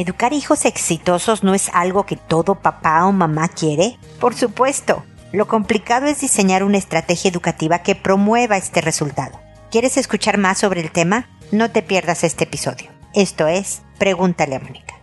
¿Educar hijos exitosos no es algo que todo papá o mamá quiere? Por supuesto. Lo complicado es diseñar una estrategia educativa que promueva este resultado. ¿Quieres escuchar más sobre el tema? No te pierdas este episodio. Esto es Pregúntale a Mónica.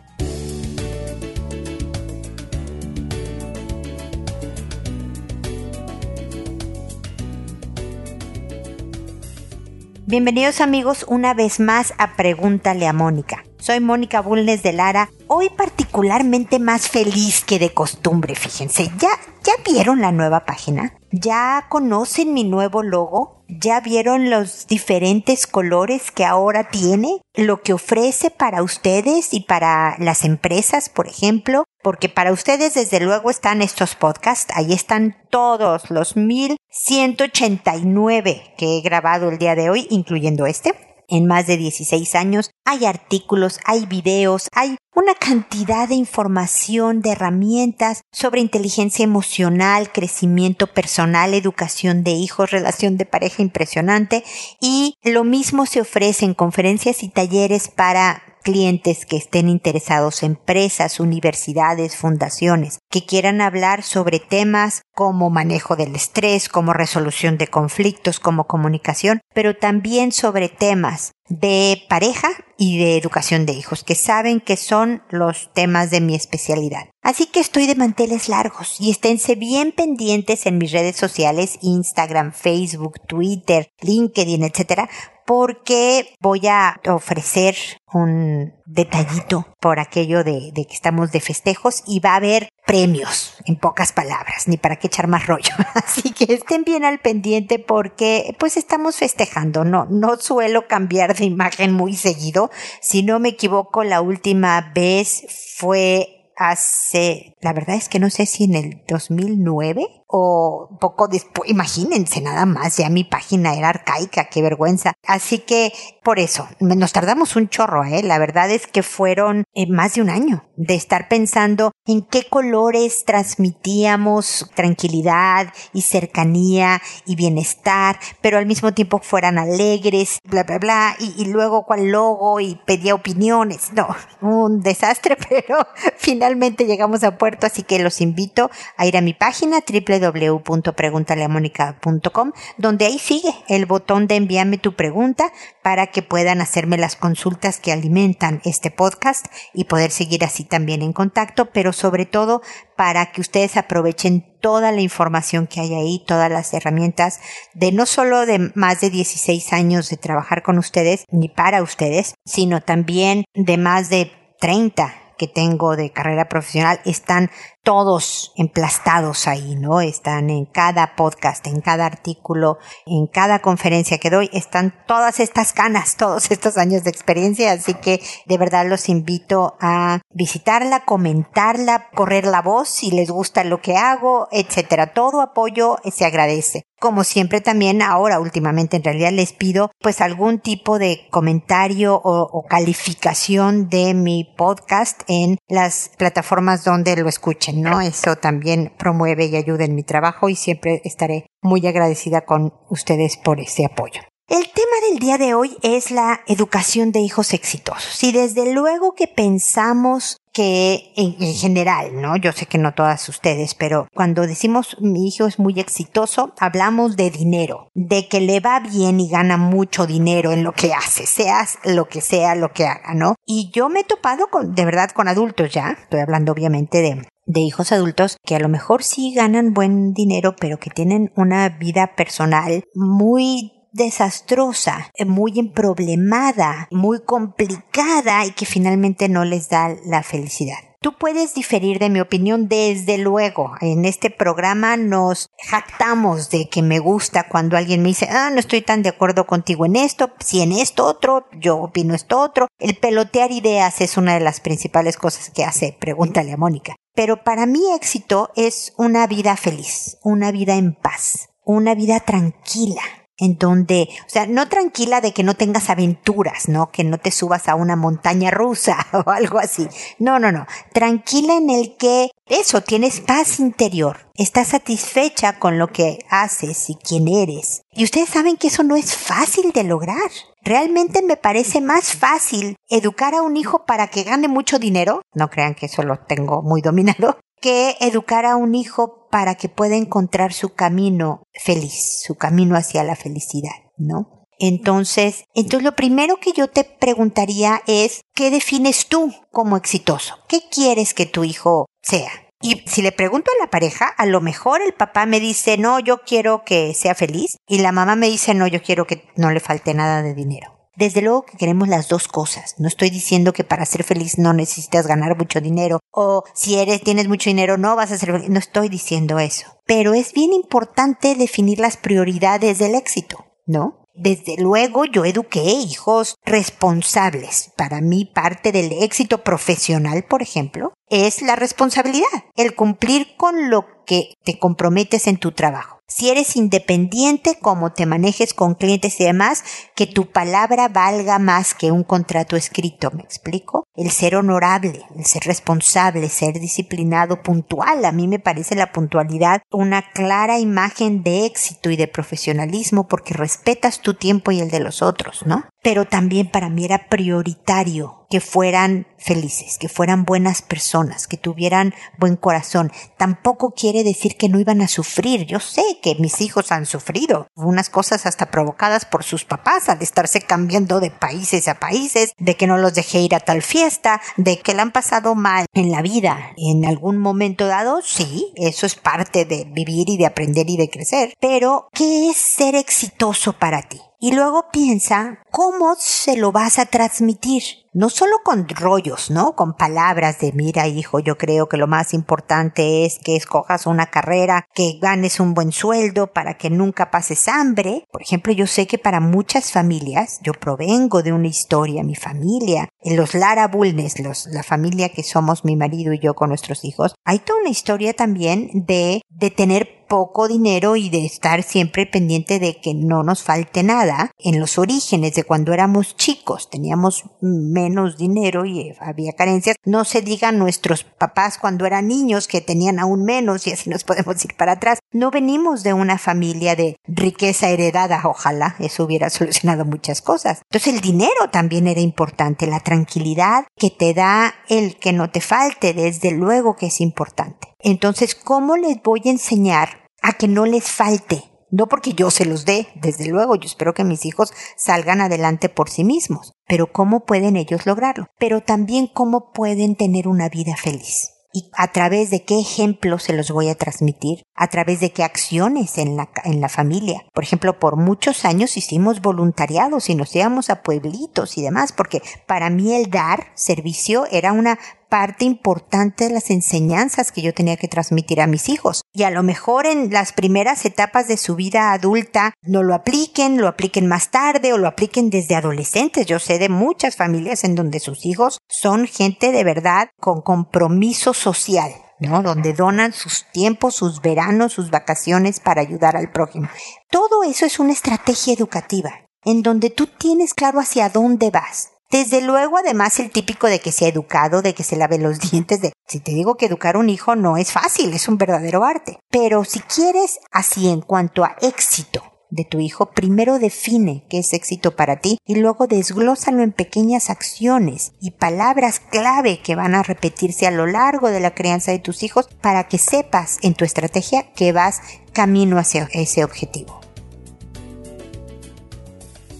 Bienvenidos amigos una vez más a Pregúntale a Mónica. Soy Mónica Bulnes de Lara, hoy particularmente más feliz que de costumbre, fíjense. ¿Ya, ¿Ya vieron la nueva página? ¿Ya conocen mi nuevo logo? ¿Ya vieron los diferentes colores que ahora tiene? Lo que ofrece para ustedes y para las empresas, por ejemplo. Porque para ustedes desde luego están estos podcasts. Ahí están todos los 1189 que he grabado el día de hoy, incluyendo este en más de 16 años. Hay artículos, hay videos, hay una cantidad de información, de herramientas sobre inteligencia emocional, crecimiento personal, educación de hijos, relación de pareja impresionante y lo mismo se ofrece en conferencias y talleres para clientes que estén interesados, empresas, universidades, fundaciones, que quieran hablar sobre temas como manejo del estrés, como resolución de conflictos, como comunicación, pero también sobre temas de pareja y de educación de hijos, que saben que son los temas de mi especialidad. Así que estoy de manteles largos y esténse bien pendientes en mis redes sociales, Instagram, Facebook, Twitter, LinkedIn, etcétera, porque voy a ofrecer un detallito por aquello de, que estamos de festejos y va a haber premios, en pocas palabras, ni para qué echar más rollo. Así que estén bien al pendiente porque pues estamos festejando. No, no suelo cambiar de imagen muy seguido. Si no me equivoco, la última vez fue hace, la verdad es que no sé si en el 2009 o poco después, imagínense nada más, ya mi página era arcaica, qué vergüenza. Así que por eso, nos tardamos un chorro, ¿eh? La verdad es que fueron eh, más de un año de estar pensando en qué colores transmitíamos tranquilidad y cercanía y bienestar, pero al mismo tiempo fueran alegres, bla, bla, bla, y, y luego cuál logo y pedía opiniones. No, un desastre, pero finalmente llegamos a puerto, así que los invito a ir a mi página triple www.preguntaleamónica.com, donde ahí sigue el botón de envíame tu pregunta para que puedan hacerme las consultas que alimentan este podcast y poder seguir así también en contacto, pero sobre todo para que ustedes aprovechen toda la información que hay ahí, todas las herramientas de no solo de más de 16 años de trabajar con ustedes ni para ustedes, sino también de más de 30 que tengo de carrera profesional están todos emplastados ahí, ¿no? Están en cada podcast, en cada artículo, en cada conferencia que doy, están todas estas canas, todos estos años de experiencia, así que de verdad los invito a visitarla, comentarla, correr la voz si les gusta lo que hago, etcétera. Todo apoyo se agradece. Como siempre también ahora últimamente en realidad les pido pues algún tipo de comentario o, o calificación de mi podcast en las plataformas donde lo escuchen. ¿No? Eso también promueve y ayuda en mi trabajo y siempre estaré muy agradecida con ustedes por ese apoyo. El tema del día de hoy es la educación de hijos exitosos. Y desde luego que pensamos que en, general, ¿no? Yo sé que no todas ustedes, pero cuando decimos mi hijo es muy exitoso, hablamos de dinero, de que le va bien y gana mucho dinero en lo que hace, seas lo que sea lo que haga, ¿no? Y yo me he topado con, de verdad, con adultos ya, estoy hablando obviamente de de hijos adultos que a lo mejor sí ganan buen dinero, pero que tienen una vida personal muy desastrosa, muy emproblemada, muy complicada y que finalmente no les da la felicidad. Tú puedes diferir de mi opinión desde luego. En este programa nos jactamos de que me gusta cuando alguien me dice, ah, no estoy tan de acuerdo contigo en esto, si en esto otro, yo opino esto otro. El pelotear ideas es una de las principales cosas que hace, pregúntale a Mónica. Pero para mí éxito es una vida feliz, una vida en paz, una vida tranquila, en donde, o sea, no tranquila de que no tengas aventuras, ¿no? Que no te subas a una montaña rusa o algo así. No, no, no. Tranquila en el que eso, tienes paz interior, estás satisfecha con lo que haces y quién eres. Y ustedes saben que eso no es fácil de lograr. Realmente me parece más fácil educar a un hijo para que gane mucho dinero, no crean que eso lo tengo muy dominado, que educar a un hijo para que pueda encontrar su camino feliz, su camino hacia la felicidad, ¿no? Entonces, entonces lo primero que yo te preguntaría es, ¿qué defines tú como exitoso? ¿Qué quieres que tu hijo sea? Y si le pregunto a la pareja, a lo mejor el papá me dice, no, yo quiero que sea feliz, y la mamá me dice, no, yo quiero que no le falte nada de dinero. Desde luego que queremos las dos cosas. No estoy diciendo que para ser feliz no necesitas ganar mucho dinero o si eres tienes mucho dinero no vas a ser feliz. No estoy diciendo eso. Pero es bien importante definir las prioridades del éxito, ¿no? Desde luego yo eduqué hijos responsables. Para mí parte del éxito profesional, por ejemplo, es la responsabilidad, el cumplir con lo que te comprometes en tu trabajo si eres independiente, como te manejes con clientes y demás, que tu palabra valga más que un contrato escrito, ¿me explico? El ser honorable, el ser responsable, ser disciplinado, puntual. A mí me parece la puntualidad una clara imagen de éxito y de profesionalismo porque respetas tu tiempo y el de los otros, ¿no? Pero también para mí era prioritario que fueran felices, que fueran buenas personas, que tuvieran buen corazón. Tampoco quiere decir que no iban a sufrir. Yo sé que mis hijos han sufrido unas cosas hasta provocadas por sus papás al estarse cambiando de países a países, de que no los dejé ir a tal fiesta, de que le han pasado mal en la vida en algún momento dado. Sí, eso es parte de vivir y de aprender y de crecer. Pero, ¿qué es ser exitoso para ti? Y luego piensa cómo se lo vas a transmitir no solo con rollos, ¿no? Con palabras de mira hijo, yo creo que lo más importante es que escojas una carrera, que ganes un buen sueldo para que nunca pases hambre. Por ejemplo, yo sé que para muchas familias, yo provengo de una historia, mi familia, los Lara Bulnes, los, la familia que somos mi marido y yo con nuestros hijos, hay toda una historia también de, de tener poco dinero y de estar siempre pendiente de que no nos falte nada. En los orígenes de cuando éramos chicos teníamos menos dinero y había carencias. No se digan nuestros papás cuando eran niños que tenían aún menos y así nos podemos ir para atrás. No venimos de una familia de riqueza heredada. Ojalá eso hubiera solucionado muchas cosas. Entonces el dinero también era importante. La tranquilidad que te da el que no te falte, desde luego que es importante. Entonces, ¿cómo les voy a enseñar a que no les falte? No porque yo se los dé, desde luego, yo espero que mis hijos salgan adelante por sí mismos, pero ¿cómo pueden ellos lograrlo? Pero también cómo pueden tener una vida feliz y a través de qué ejemplos se los voy a transmitir, a través de qué acciones en la, en la familia. Por ejemplo, por muchos años hicimos voluntariados y nos íbamos a pueblitos y demás, porque para mí el dar servicio era una parte importante de las enseñanzas que yo tenía que transmitir a mis hijos. Y a lo mejor en las primeras etapas de su vida adulta no lo apliquen, lo apliquen más tarde o lo apliquen desde adolescentes. Yo sé de muchas familias en donde sus hijos son gente de verdad con compromiso social. ¿no? Donde donan sus tiempos, sus veranos, sus vacaciones para ayudar al prójimo. Todo eso es una estrategia educativa, en donde tú tienes claro hacia dónde vas. Desde luego, además, el típico de que sea educado, de que se lave los dientes, de si te digo que educar un hijo no es fácil, es un verdadero arte. Pero si quieres así en cuanto a éxito de tu hijo, primero define qué es éxito para ti y luego desglósalo en pequeñas acciones y palabras clave que van a repetirse a lo largo de la crianza de tus hijos para que sepas en tu estrategia que vas camino hacia ese objetivo.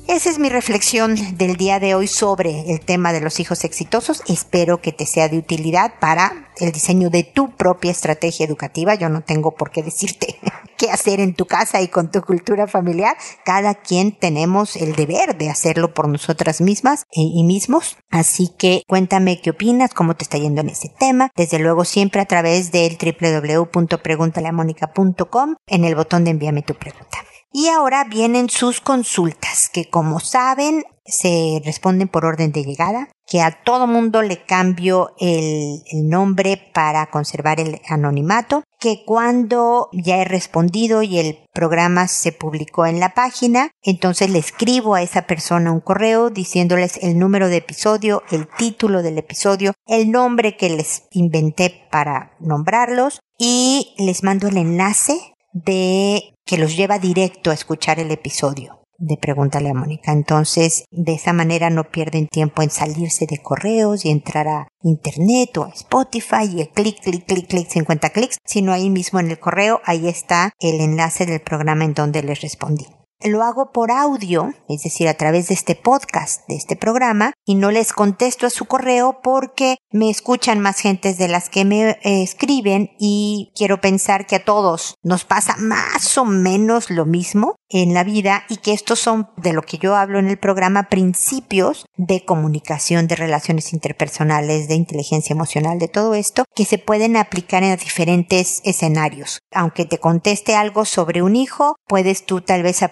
Esa es mi reflexión del día de hoy sobre el tema de los hijos exitosos. Espero que te sea de utilidad para el diseño de tu propia estrategia educativa. Yo no tengo por qué decirte qué hacer en tu casa y con tu cultura familiar. Cada quien tenemos el deber de hacerlo por nosotras mismas y mismos. Así que cuéntame qué opinas, cómo te está yendo en ese tema. Desde luego siempre a través del www.preguntaleamónica.com en el botón de envíame tu pregunta. Y ahora vienen sus consultas, que como saben se responden por orden de llegada, que a todo mundo le cambio el, el, nombre para conservar el anonimato que cuando ya he respondido y el programa se publicó en la página, entonces le escribo a esa persona un correo diciéndoles el número de episodio, el título del episodio, el nombre que les inventé para nombrarlos y les mando el enlace de que los lleva directo a escuchar el episodio de Pregúntale a Mónica. Entonces, de esa manera no pierden tiempo en salirse de correos y entrar a internet o a Spotify y clic, clic, clic, clic, 50 clics, sino ahí mismo en el correo, ahí está el enlace del programa en donde les respondí. Lo hago por audio, es decir, a través de este podcast, de este programa, y no les contesto a su correo porque me escuchan más gentes de las que me eh, escriben y quiero pensar que a todos nos pasa más o menos lo mismo en la vida y que estos son de lo que yo hablo en el programa principios de comunicación, de relaciones interpersonales, de inteligencia emocional, de todo esto que se pueden aplicar en diferentes escenarios. Aunque te conteste algo sobre un hijo, puedes tú tal vez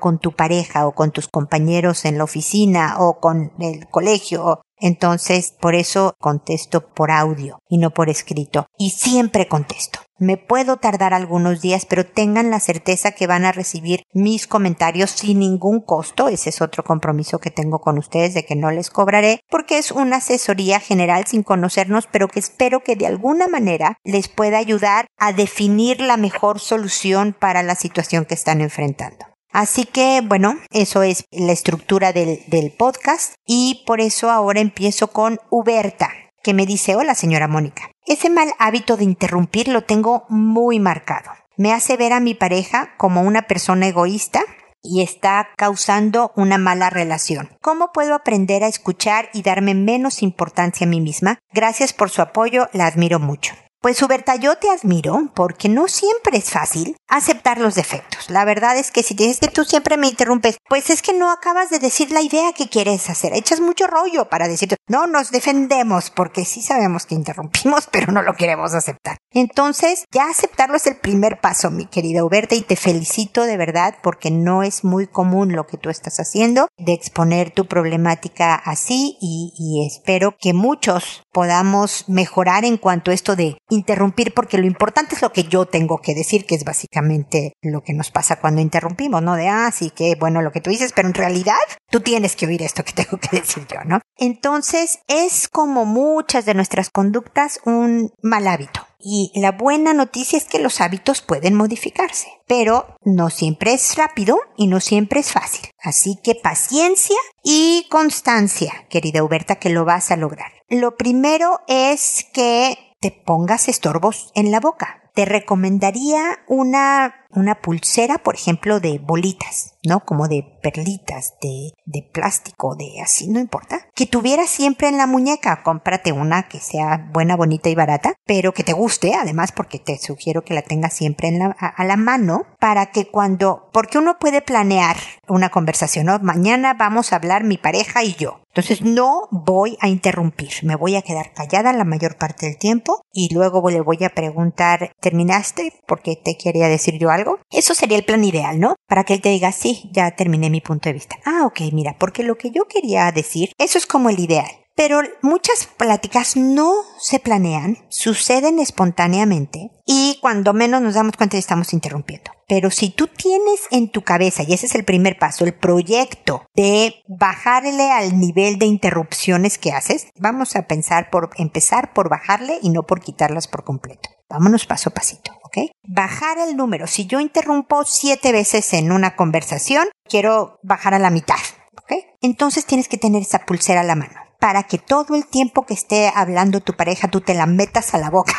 con tu pareja o con tus compañeros en la oficina o con el colegio entonces, por eso contesto por audio y no por escrito. Y siempre contesto. Me puedo tardar algunos días, pero tengan la certeza que van a recibir mis comentarios sin ningún costo. Ese es otro compromiso que tengo con ustedes de que no les cobraré, porque es una asesoría general sin conocernos, pero que espero que de alguna manera les pueda ayudar a definir la mejor solución para la situación que están enfrentando. Así que, bueno, eso es la estructura del, podcast y por eso ahora empiezo con Huberta, que me dice, hola señora Mónica. Ese mal hábito de interrumpir lo tengo muy marcado. Me hace ver a mi pareja como una persona egoísta y está causando una mala relación. ¿Cómo puedo aprender a escuchar y darme menos importancia a mí misma? Gracias por su apoyo, la admiro mucho. Pues Huberta, yo te admiro porque no siempre es fácil aceptar los defectos. La verdad es que si dices que tú siempre me interrumpes, pues es que no acabas de decir la idea que quieres hacer. Echas mucho rollo para decir, no nos defendemos porque sí sabemos que interrumpimos, pero no lo queremos aceptar. Entonces, ya aceptarlo es el primer paso, mi querida Huberta, y te felicito de verdad porque no es muy común lo que tú estás haciendo de exponer tu problemática así y, y espero que muchos podamos mejorar en cuanto a esto de interrumpir porque lo importante es lo que yo tengo que decir, que es básicamente lo que nos pasa cuando interrumpimos, ¿no? De, ah, sí, que bueno lo que tú dices, pero en realidad tú tienes que oír esto que tengo que decir yo, ¿no? Entonces es como muchas de nuestras conductas un mal hábito. Y la buena noticia es que los hábitos pueden modificarse, pero no siempre es rápido y no siempre es fácil. Así que paciencia y constancia, querida Huberta, que lo vas a lograr. Lo primero es que te pongas estorbos en la boca. Te recomendaría una, una pulsera, por ejemplo, de bolitas, ¿no? Como de perlitas, de, de plástico, de así, no importa. Que tuvieras siempre en la muñeca. Cómprate una que sea buena, bonita y barata, pero que te guste, además, porque te sugiero que la tengas siempre en la, a, la mano para que cuando, porque uno puede planear una conversación, ¿no? Mañana vamos a hablar mi pareja y yo. Entonces no voy a interrumpir, me voy a quedar callada la mayor parte del tiempo y luego le voy a preguntar, ¿terminaste? Porque te quería decir yo algo. Eso sería el plan ideal, ¿no? Para que él te diga, sí, ya terminé mi punto de vista. Ah, ok, mira, porque lo que yo quería decir, eso es como el ideal. Pero muchas pláticas no se planean, suceden espontáneamente y cuando menos nos damos cuenta estamos interrumpiendo. Pero si tú tienes en tu cabeza, y ese es el primer paso, el proyecto de bajarle al nivel de interrupciones que haces, vamos a pensar por empezar por bajarle y no por quitarlas por completo. Vámonos paso a pasito, ¿ok? Bajar el número. Si yo interrumpo siete veces en una conversación, quiero bajar a la mitad, ¿ok? Entonces tienes que tener esa pulsera a la mano para que todo el tiempo que esté hablando tu pareja tú te la metas a la boca.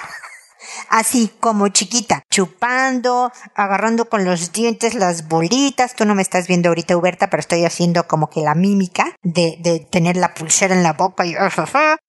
Así como chiquita, chupando, agarrando con los dientes las bolitas. Tú no me estás viendo ahorita, Huberta, pero estoy haciendo como que la mímica de, de tener la pulsera en la boca y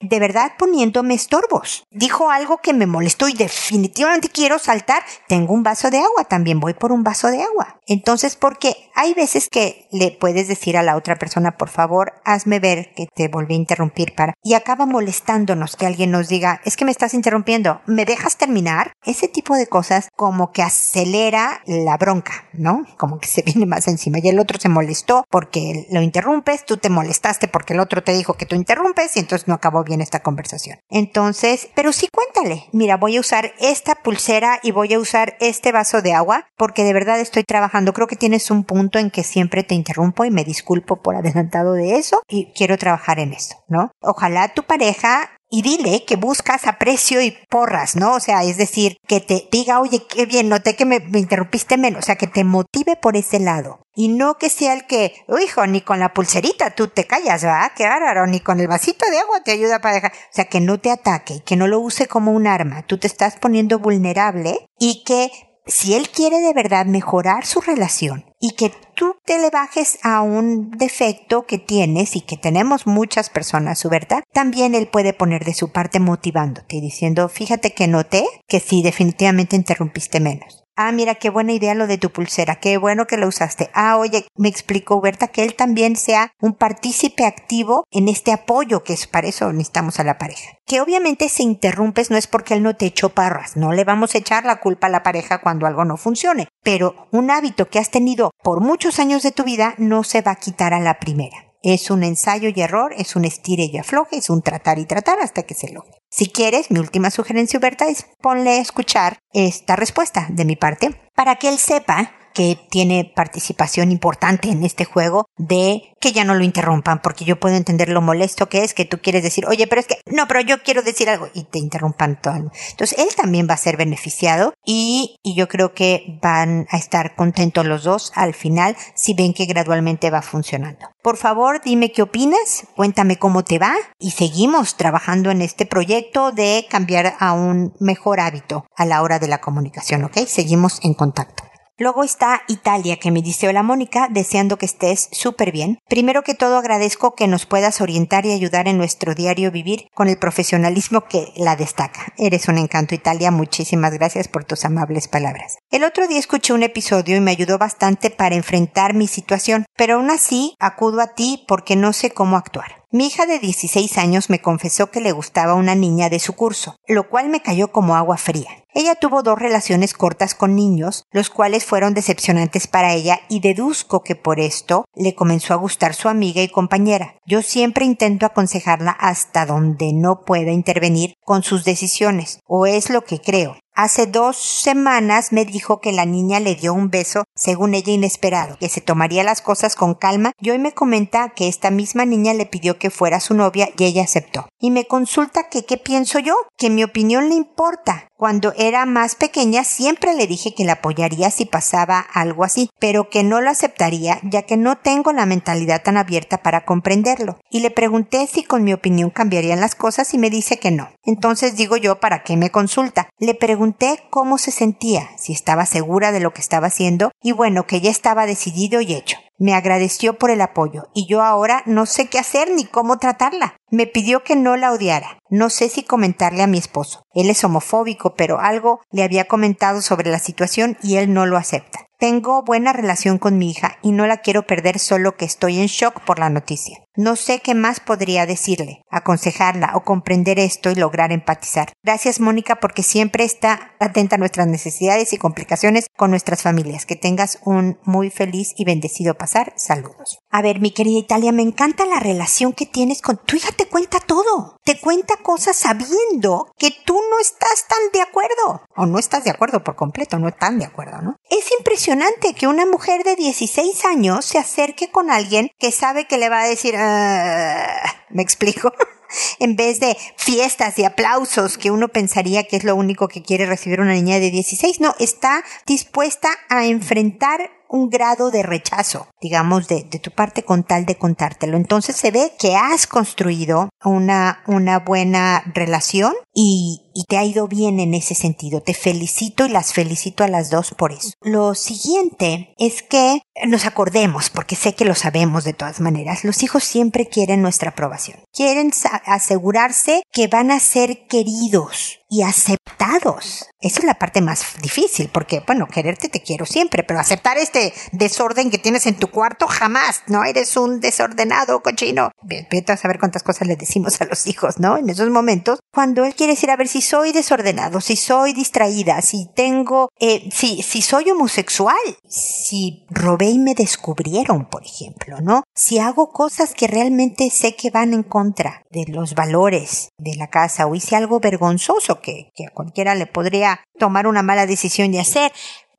de verdad poniéndome estorbos. Dijo algo que me molestó y definitivamente quiero saltar. Tengo un vaso de agua, también voy por un vaso de agua. Entonces, porque hay veces que le puedes decir a la otra persona, por favor, hazme ver que te volví a interrumpir para, y acaba molestándonos que alguien nos diga, es que me estás interrumpiendo, ¿me dejas terminar? Terminar, ese tipo de cosas como que acelera la bronca, ¿no? Como que se viene más encima y el otro se molestó porque lo interrumpes, tú te molestaste porque el otro te dijo que tú interrumpes y entonces no acabó bien esta conversación. Entonces, pero sí cuéntale, mira, voy a usar esta pulsera y voy a usar este vaso de agua porque de verdad estoy trabajando. Creo que tienes un punto en que siempre te interrumpo y me disculpo por adelantado de eso y quiero trabajar en esto, ¿no? Ojalá tu pareja y dile que buscas aprecio y porras, ¿no? O sea, es decir, que te diga, oye, qué bien, noté que me, interrumpiste menos, o sea, que te motive por ese lado. Y no que sea el que, hijo, ni con la pulserita tú te callas, ¿va? Qué bárbaro, ni con el vasito de agua te ayuda para dejar. O sea, que no te ataque, que no lo use como un arma. Tú te estás poniendo vulnerable y que si él quiere de verdad mejorar su relación y que tú te le bajes a un defecto que tienes y que tenemos muchas personas, su verdad, también él puede poner de su parte motivándote y diciendo, fíjate que noté que sí, definitivamente interrumpiste menos. Ah, mira, qué buena idea lo de tu pulsera, qué bueno que lo usaste. Ah, oye, me explicó Berta que él también sea un partícipe activo en este apoyo, que es para eso necesitamos a la pareja. Que obviamente si interrumpes no es porque él no te echó parras, no le vamos a echar la culpa a la pareja cuando algo no funcione, pero un hábito que has tenido por muchos años de tu vida no se va a quitar a la primera. Es un ensayo y error, es un estire y afloje, es un tratar y tratar hasta que se logre. Si quieres, mi última sugerencia, Huberta, es ponle a escuchar esta respuesta de mi parte para que él sepa que tiene participación importante en este juego de que ya no lo interrumpan, porque yo puedo entender lo molesto que es que tú quieres decir, oye, pero es que, no, pero yo quiero decir algo y te interrumpan todo. Entonces, él también va a ser beneficiado y, y yo creo que van a estar contentos los dos al final si ven que gradualmente va funcionando. Por favor, dime qué opinas, cuéntame cómo te va y seguimos trabajando en este proyecto de cambiar a un mejor hábito a la hora de la comunicación, ¿ok? Seguimos en contacto. Luego está Italia, que me dice hola Mónica, deseando que estés súper bien. Primero que todo agradezco que nos puedas orientar y ayudar en nuestro diario vivir con el profesionalismo que la destaca. Eres un encanto Italia, muchísimas gracias por tus amables palabras. El otro día escuché un episodio y me ayudó bastante para enfrentar mi situación, pero aún así acudo a ti porque no sé cómo actuar. Mi hija de 16 años me confesó que le gustaba una niña de su curso, lo cual me cayó como agua fría. Ella tuvo dos relaciones cortas con niños, los cuales fueron decepcionantes para ella y deduzco que por esto le comenzó a gustar su amiga y compañera. Yo siempre intento aconsejarla hasta donde no pueda intervenir con sus decisiones, o es lo que creo. Hace dos semanas me dijo que la niña le dio un beso, según ella inesperado, que se tomaría las cosas con calma y hoy me comenta que esta misma niña le pidió que fuera su novia y ella aceptó. Y me consulta que qué pienso yo, que mi opinión le importa. Cuando era más pequeña siempre le dije que la apoyaría si pasaba algo así, pero que no lo aceptaría ya que no tengo la mentalidad tan abierta para comprenderlo. Y le pregunté si con mi opinión cambiarían las cosas y me dice que no. Entonces digo yo, ¿para qué me consulta? Le pregunté cómo se sentía, si estaba segura de lo que estaba haciendo y bueno, que ya estaba decidido y hecho. Me agradeció por el apoyo y yo ahora no sé qué hacer ni cómo tratarla. Me pidió que no la odiara. No sé si comentarle a mi esposo. Él es homofóbico, pero algo le había comentado sobre la situación y él no lo acepta. Tengo buena relación con mi hija y no la quiero perder solo que estoy en shock por la noticia. No sé qué más podría decirle, aconsejarla o comprender esto y lograr empatizar. Gracias Mónica porque siempre está atenta a nuestras necesidades y complicaciones con nuestras familias. Que tengas un muy feliz y bendecido pasar. Saludos. A ver, mi querida Italia, me encanta la relación que tienes con tu hija. Te cuenta todo. Te cuenta cosas sabiendo que tú no estás tan de acuerdo. O no estás de acuerdo por completo, no están de acuerdo, ¿no? Es impresionante que una mujer de 16 años se acerque con alguien que sabe que le va a decir, ah", ¿me explico? en vez de fiestas y aplausos que uno pensaría que es lo único que quiere recibir una niña de 16, no, está dispuesta a enfrentar un grado de rechazo, digamos, de, tu parte con tal de contártelo. Entonces se ve que has construido una, una buena relación y, y te ha ido bien en ese sentido. Te felicito y las felicito a las dos por eso. Lo siguiente es que nos acordemos, porque sé que lo sabemos de todas maneras, los hijos siempre quieren nuestra aprobación. Quieren asegurarse que van a ser queridos y aceptados. Esa es la parte más difícil, porque, bueno, quererte te quiero siempre, pero aceptar este desorden que tienes en tu cuarto jamás, ¿no? Eres un desordenado cochino. Vete a saber cuántas cosas le decimos a los hijos, ¿no? En esos momentos, cuando él quiere decir, a ver si soy desordenado, si soy distraída, si tengo, eh, si, si soy homosexual, si robé y me descubrieron, por ejemplo, ¿no? Si hago cosas que realmente sé que van en contra de los valores de la casa o hice algo vergonzoso que, a cualquiera le podría tomar una mala decisión y hacer,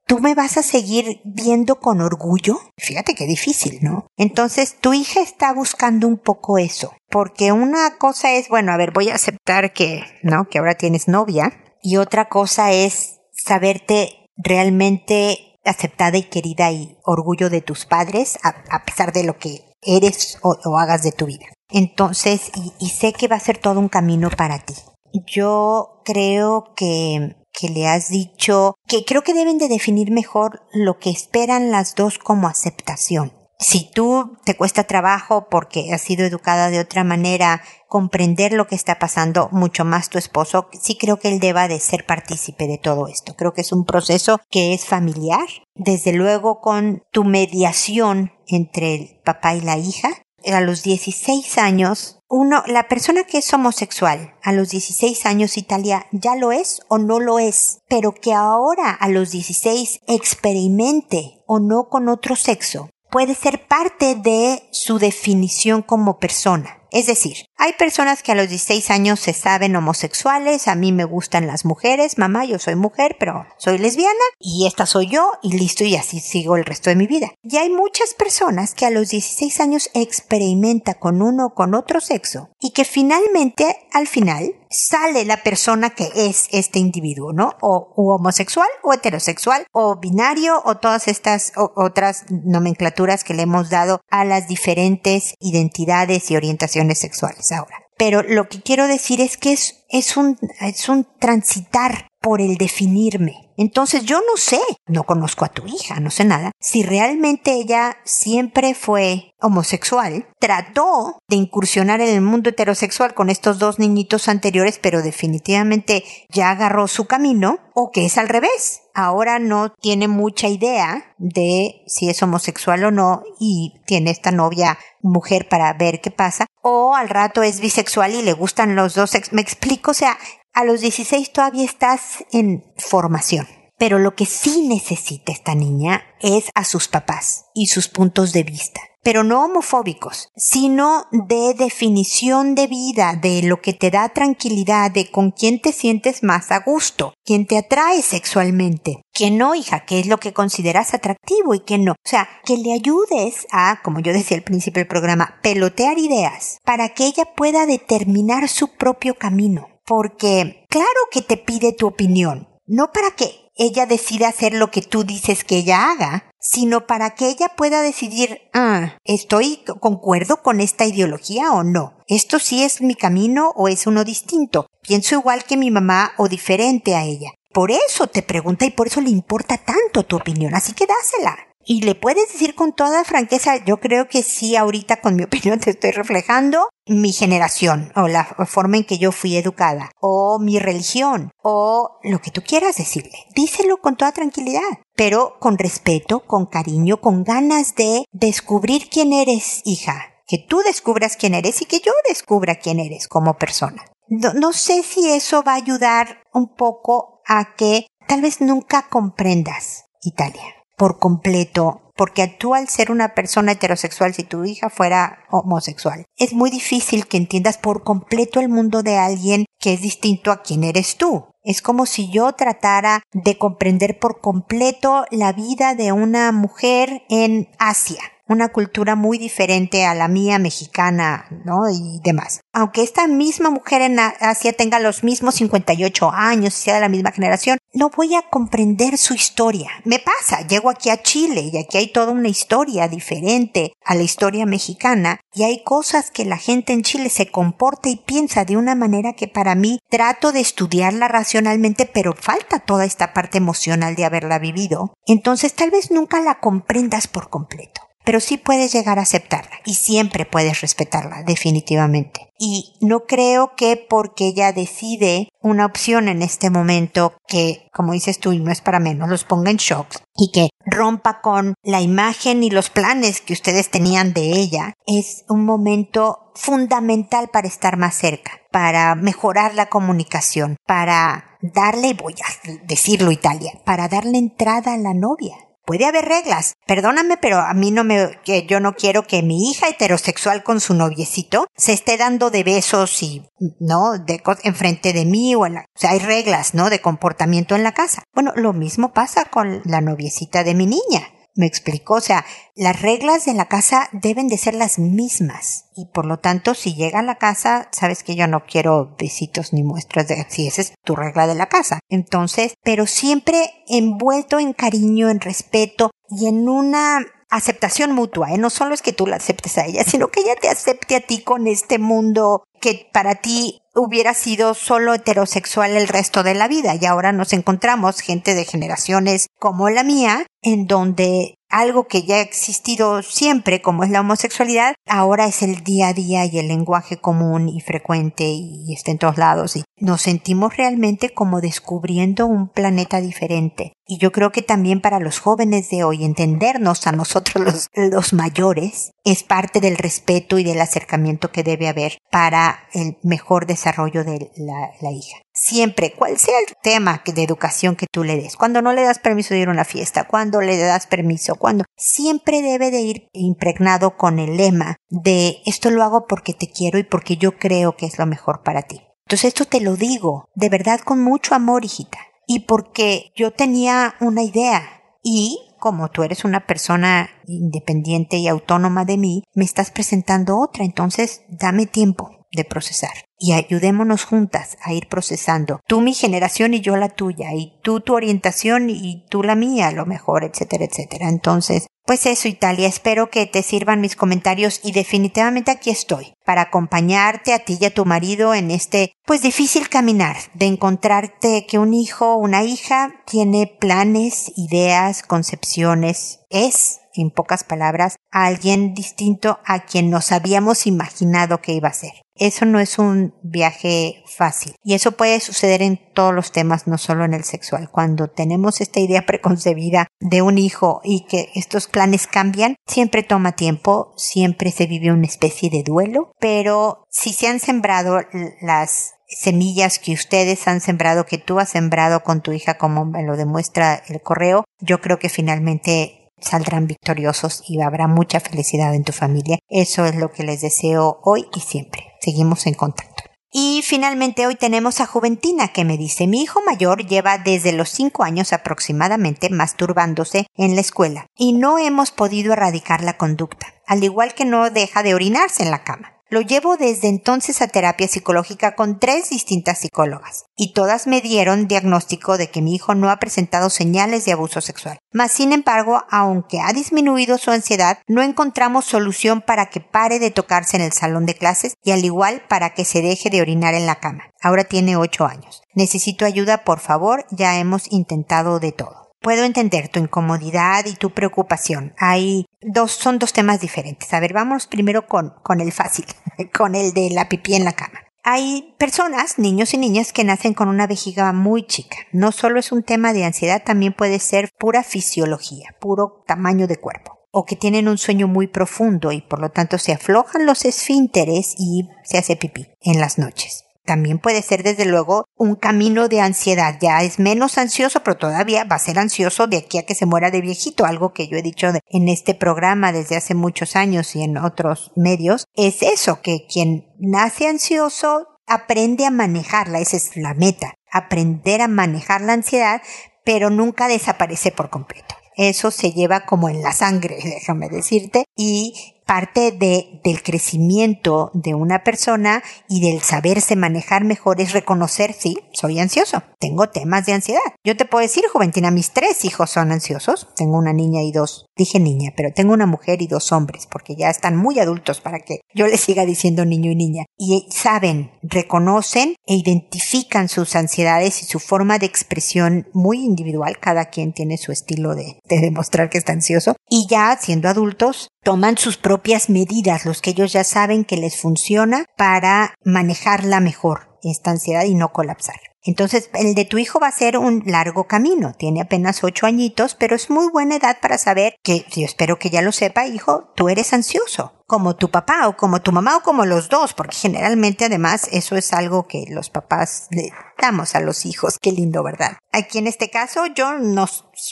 ¿tú me vas a seguir viendo con orgullo? Fíjate qué difícil, ¿no? Entonces tu hija está buscando un poco eso, porque una cosa es, bueno, a ver, voy a aceptar que, ¿no? Que ahora tienes novia, y otra cosa es saberte realmente aceptada y querida y orgullo de tus padres a, pesar de lo que eres o, hagas de tu vida. Entonces, y, sé que va a ser todo un camino para ti. Yo creo que, que le has dicho que creo que deben de definir mejor lo que esperan las dos como aceptación. Si tú te cuesta trabajo porque has sido educada de otra manera, comprender lo que está pasando, mucho más tu esposo, sí creo que él deba de ser partícipe de todo esto. Creo que es un proceso que es familiar, desde luego con tu mediación entre el papá y la hija. A los 16 años, uno, la persona que es homosexual a los 16 años Italia ya lo es o no lo es, pero que ahora a los 16 experimente o no con otro sexo, puede ser parte de su definición como persona. Es decir, hay personas que a los 16 años se saben homosexuales, a mí me gustan las mujeres, mamá, yo soy mujer, pero soy lesbiana y esta soy yo y listo y así sigo el resto de mi vida. Y hay muchas personas que a los 16 años experimenta con uno o con otro sexo y que finalmente, al final, sale la persona que es este individuo, ¿no? O homosexual o heterosexual o binario o todas estas otras nomenclaturas que le hemos dado a las diferentes identidades y orientaciones sexuales ahora. Pero lo que quiero decir es que es, es un, es un transitar por el definirme. Entonces yo no sé, no conozco a tu hija, no sé nada, si realmente ella siempre fue homosexual, trató de incursionar en el mundo heterosexual con estos dos niñitos anteriores, pero definitivamente ya agarró su camino, o que es al revés. Ahora no tiene mucha idea de si es homosexual o no y tiene esta novia mujer para ver qué pasa, o al rato es bisexual y le gustan los dos. Me explico, o sea, a los 16 todavía estás en formación. Pero lo que sí necesita esta niña es a sus papás y sus puntos de vista. Pero no homofóbicos, sino de definición de vida, de lo que te da tranquilidad, de con quién te sientes más a gusto, quién te atrae sexualmente, quién no, hija, qué es lo que consideras atractivo y qué no. O sea, que le ayudes a, como yo decía al principio del programa, pelotear ideas para que ella pueda determinar su propio camino porque claro que te pide tu opinión, no para que ella decida hacer lo que tú dices que ella haga, sino para que ella pueda decidir, ah, ¿estoy concuerdo con esta ideología o no? ¿Esto sí es mi camino o es uno distinto? ¿Pienso igual que mi mamá o diferente a ella? Por eso te pregunta y por eso le importa tanto tu opinión, así que dásela. Y le puedes decir con toda franqueza, yo creo que sí, ahorita con mi opinión te estoy reflejando mi generación o la forma en que yo fui educada o mi religión o lo que tú quieras decirle. Díselo con toda tranquilidad, pero con respeto, con cariño, con ganas de descubrir quién eres, hija. Que tú descubras quién eres y que yo descubra quién eres como persona. No, sé si eso va a ayudar un poco a que tal vez nunca comprendas Italia por completo, porque tú al ser una persona heterosexual, si tu hija fuera homosexual, es muy difícil que entiendas por completo el mundo de alguien que es distinto a quien eres tú. Es como si yo tratara de comprender por completo la vida de una mujer en Asia una cultura muy diferente a la mía mexicana, ¿no? Y demás. Aunque esta misma mujer en Asia tenga los mismos 58 años sea de la misma generación, no voy a comprender su historia. Me pasa, llego aquí a Chile y aquí hay toda una historia diferente a la historia mexicana y hay cosas que la gente en Chile se comporta y piensa de una manera que para mí trato de estudiarla racionalmente, pero falta toda esta parte emocional de haberla vivido. Entonces tal vez nunca la comprendas por completo pero sí puedes llegar a aceptarla y siempre puedes respetarla, definitivamente. Y no creo que porque ella decide una opción en este momento que, como dices tú, y no es para menos, los ponga en shock y que rompa con la imagen y los planes que ustedes tenían de ella, es un momento fundamental para estar más cerca, para mejorar la comunicación, para darle, voy a decirlo Italia, para darle entrada a la novia puede haber reglas. Perdóname, pero a mí no me, que yo no quiero que mi hija heterosexual con su noviecito se esté dando de besos y, ¿no? De, enfrente de mí o en la, o sea, hay reglas, ¿no? De comportamiento en la casa. Bueno, lo mismo pasa con la noviecita de mi niña. Me explicó, o sea, las reglas de la casa deben de ser las mismas. Y por lo tanto, si llega a la casa, sabes que yo no quiero besitos ni muestras de si esa es tu regla de la casa. Entonces, pero siempre envuelto en cariño, en respeto y en una aceptación mutua, ¿eh? No solo es que tú la aceptes a ella, sino que ella te acepte a ti con este mundo que para ti hubiera sido solo heterosexual el resto de la vida y ahora nos encontramos gente de generaciones como la mía en donde algo que ya ha existido siempre, como es la homosexualidad, ahora es el día a día y el lenguaje común y frecuente y está en todos lados y nos sentimos realmente como descubriendo un planeta diferente. Y yo creo que también para los jóvenes de hoy entendernos a nosotros los, los mayores es parte del respeto y del acercamiento que debe haber para el mejor desarrollo de la, la hija siempre, cual sea el tema de educación que tú le des, cuando no le das permiso de ir a una fiesta, cuando le das permiso, cuando siempre debe de ir impregnado con el lema de esto lo hago porque te quiero y porque yo creo que es lo mejor para ti. Entonces esto te lo digo de verdad con mucho amor, hijita, y porque yo tenía una idea y como tú eres una persona independiente y autónoma de mí, me estás presentando otra, entonces dame tiempo de procesar. Y ayudémonos juntas a ir procesando. Tú mi generación y yo la tuya, y tú tu orientación y tú la mía, a lo mejor, etcétera, etcétera. Entonces, pues eso, Italia, espero que te sirvan mis comentarios y definitivamente aquí estoy para acompañarte a ti y a tu marido en este, pues difícil caminar de encontrarte que un hijo o una hija tiene planes, ideas, concepciones, es, en pocas palabras, alguien distinto a quien nos habíamos imaginado que iba a ser eso no es un viaje fácil. Y eso puede suceder en todos los temas, no solo en el sexual. Cuando tenemos esta idea preconcebida de un hijo y que estos planes cambian, siempre toma tiempo, siempre se vive una especie de duelo, pero si se han sembrado las semillas que ustedes han sembrado, que tú has sembrado con tu hija, como me lo demuestra el correo, yo creo que finalmente saldrán victoriosos y habrá mucha felicidad en tu familia. Eso es lo que les deseo hoy y siempre. Seguimos en contacto. Y finalmente hoy tenemos a Juventina que me dice mi hijo mayor lleva desde los cinco años aproximadamente masturbándose en la escuela y no hemos podido erradicar la conducta, al igual que no deja de orinarse en la cama. Lo llevo desde entonces a terapia psicológica con tres distintas psicólogas, y todas me dieron diagnóstico de que mi hijo no ha presentado señales de abuso sexual. Mas, sin embargo, aunque ha disminuido su ansiedad, no encontramos solución para que pare de tocarse en el salón de clases y al igual para que se deje de orinar en la cama. Ahora tiene ocho años. Necesito ayuda, por favor, ya hemos intentado de todo. Puedo entender tu incomodidad y tu preocupación. Hay dos, son dos temas diferentes. A ver, vamos primero con, con el fácil, con el de la pipí en la cama. Hay personas, niños y niñas, que nacen con una vejiga muy chica. No solo es un tema de ansiedad, también puede ser pura fisiología, puro tamaño de cuerpo. O que tienen un sueño muy profundo y por lo tanto se aflojan los esfínteres y se hace pipí en las noches. También puede ser desde luego un camino de ansiedad. Ya es menos ansioso, pero todavía va a ser ansioso de aquí a que se muera de viejito. Algo que yo he dicho en este programa desde hace muchos años y en otros medios. Es eso, que quien nace ansioso aprende a manejarla. Esa es la meta. Aprender a manejar la ansiedad, pero nunca desaparece por completo. Eso se lleva como en la sangre, déjame decirte, y parte de, del crecimiento de una persona y del saberse manejar mejor es reconocer, sí, soy ansioso, tengo temas de ansiedad. Yo te puedo decir, Juventina, mis tres hijos son ansiosos, tengo una niña y dos, dije niña, pero tengo una mujer y dos hombres, porque ya están muy adultos para que yo les siga diciendo niño y niña. Y saben, reconocen e identifican sus ansiedades y su forma de expresión muy individual, cada quien tiene su estilo de, de demostrar que está ansioso, y ya siendo adultos, toman sus propias medidas, los que ellos ya saben que les funciona para manejarla mejor, esta ansiedad y no colapsar. Entonces, el de tu hijo va a ser un largo camino. Tiene apenas ocho añitos, pero es muy buena edad para saber que, yo espero que ya lo sepa, hijo, tú eres ansioso como tu papá o como tu mamá o como los dos, porque generalmente además eso es algo que los papás le damos a los hijos. Qué lindo, ¿verdad? Aquí en este caso yo no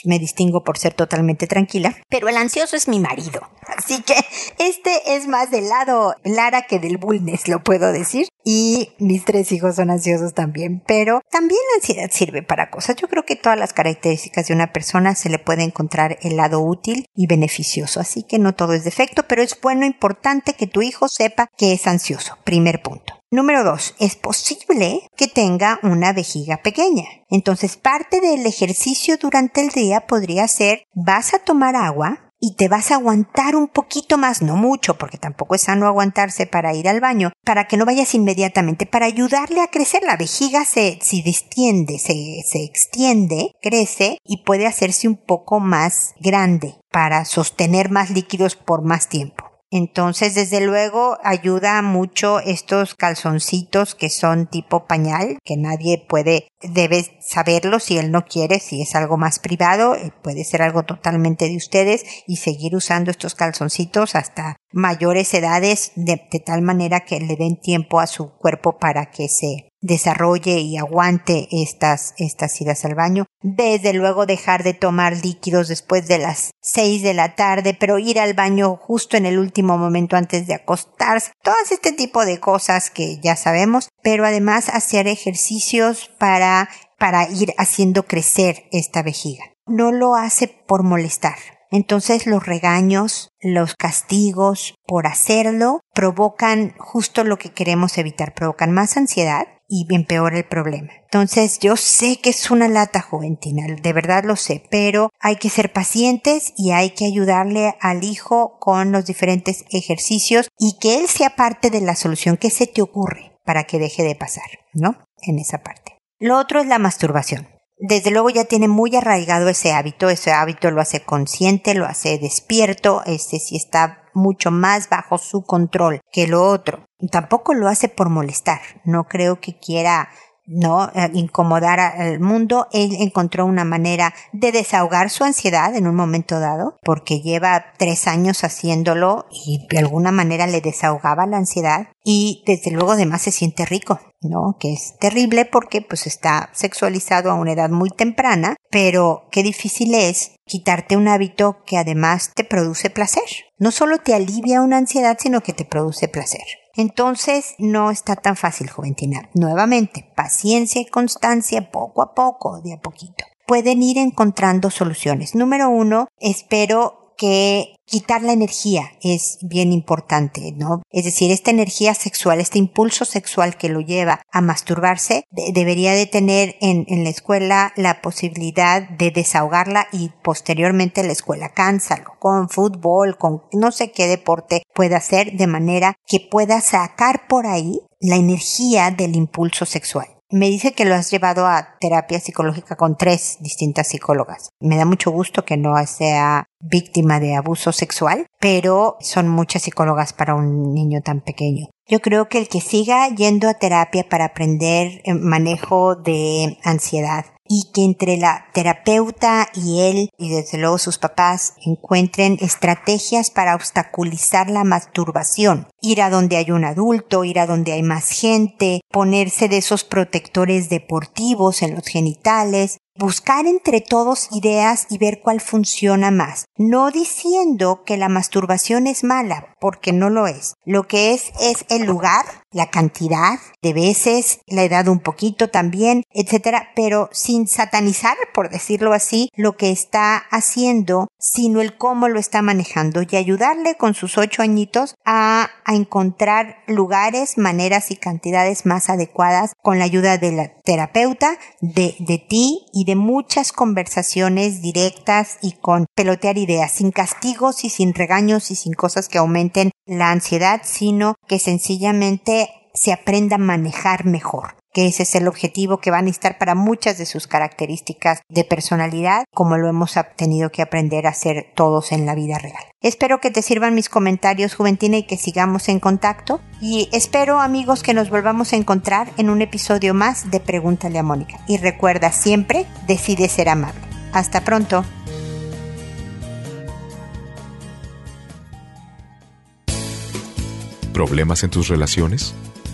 me distingo por ser totalmente tranquila, pero el ansioso es mi marido. Así que este es más del lado Lara que del bullness, lo puedo decir. Y mis tres hijos son ansiosos también, pero también la ansiedad sirve para cosas. Yo creo que todas las características de una persona se le puede encontrar el lado útil y beneficioso. Así que no todo es defecto, pero es bueno importante que tu hijo sepa que es ansioso. Primer punto. Número dos, es posible que tenga una vejiga pequeña. Entonces parte del ejercicio durante el día podría ser vas a tomar agua y te vas a aguantar un poquito más, no mucho, porque tampoco es sano aguantarse para ir al baño, para que no vayas inmediatamente, para ayudarle a crecer. La vejiga se, se distiende, se, se extiende, crece y puede hacerse un poco más grande para sostener más líquidos por más tiempo. Entonces, desde luego, ayuda mucho estos calzoncitos que son tipo pañal, que nadie puede, debe saberlo si él no quiere, si es algo más privado, eh, puede ser algo totalmente de ustedes y seguir usando estos calzoncitos hasta mayores edades de, de tal manera que le den tiempo a su cuerpo para que se desarrolle y aguante estas, estas idas al baño. Desde luego dejar de tomar líquidos después de las seis de la tarde, pero ir al baño justo en el último momento antes de acostarse. Todas este tipo de cosas que ya sabemos, pero además hacer ejercicios para, para ir haciendo crecer esta vejiga. No lo hace por molestar. Entonces los regaños, los castigos por hacerlo provocan justo lo que queremos evitar, provocan más ansiedad y empeora el problema. Entonces yo sé que es una lata juventina, de verdad lo sé, pero hay que ser pacientes y hay que ayudarle al hijo con los diferentes ejercicios y que él sea parte de la solución que se te ocurre para que deje de pasar, ¿no? En esa parte. Lo otro es la masturbación. Desde luego ya tiene muy arraigado ese hábito, ese hábito lo hace consciente, lo hace despierto, este sí está mucho más bajo su control que lo otro. Tampoco lo hace por molestar. No creo que quiera no eh, incomodar al mundo. Él encontró una manera de desahogar su ansiedad en un momento dado, porque lleva tres años haciéndolo y de alguna manera le desahogaba la ansiedad y desde luego además se siente rico, ¿no? Que es terrible porque pues está sexualizado a una edad muy temprana, pero qué difícil es quitarte un hábito que además te produce placer. No solo te alivia una ansiedad, sino que te produce placer. Entonces no está tan fácil, Juventina. Nuevamente, paciencia y constancia poco a poco, de a poquito. Pueden ir encontrando soluciones. Número uno, espero que quitar la energía es bien importante, ¿no? Es decir, esta energía sexual, este impulso sexual que lo lleva a masturbarse, debería de tener en, en, la escuela la posibilidad de desahogarla y posteriormente la escuela cánsalo con fútbol, con no sé qué deporte puede hacer de manera que pueda sacar por ahí la energía del impulso sexual. Me dice que lo has llevado a terapia psicológica con tres distintas psicólogas. Me da mucho gusto que no sea víctima de abuso sexual, pero son muchas psicólogas para un niño tan pequeño. Yo creo que el que siga yendo a terapia para aprender manejo de ansiedad y que entre la terapeuta y él y desde luego sus papás encuentren estrategias para obstaculizar la masturbación. Ir a donde hay un adulto, ir a donde hay más gente, ponerse de esos protectores deportivos en los genitales, buscar entre todos ideas y ver cuál funciona más. No diciendo que la masturbación es mala, porque no lo es. Lo que es es el lugar, la cantidad de veces, la edad un poquito también, etcétera, pero sin satanizar, por decirlo así, lo que está haciendo, sino el cómo lo está manejando y ayudarle con sus ocho añitos a, a encontrar lugares, maneras y cantidades más adecuadas con la ayuda de la terapeuta, de, de ti y de muchas conversaciones directas y con pelotear ideas, sin castigos y sin regaños y sin cosas que aumenten la ansiedad, sino que sencillamente se aprenda a manejar mejor. que ese es el objetivo que van a necesitar para muchas de sus características de personalidad, como lo hemos tenido que aprender a hacer todos en la vida real. Espero que te sirvan mis comentarios, Juventina, y que sigamos en contacto. Y espero, amigos, que nos volvamos a encontrar en un episodio más de Pregúntale a Mónica. Y recuerda siempre, decide ser amable. Hasta pronto. ¿Problemas en tus relaciones?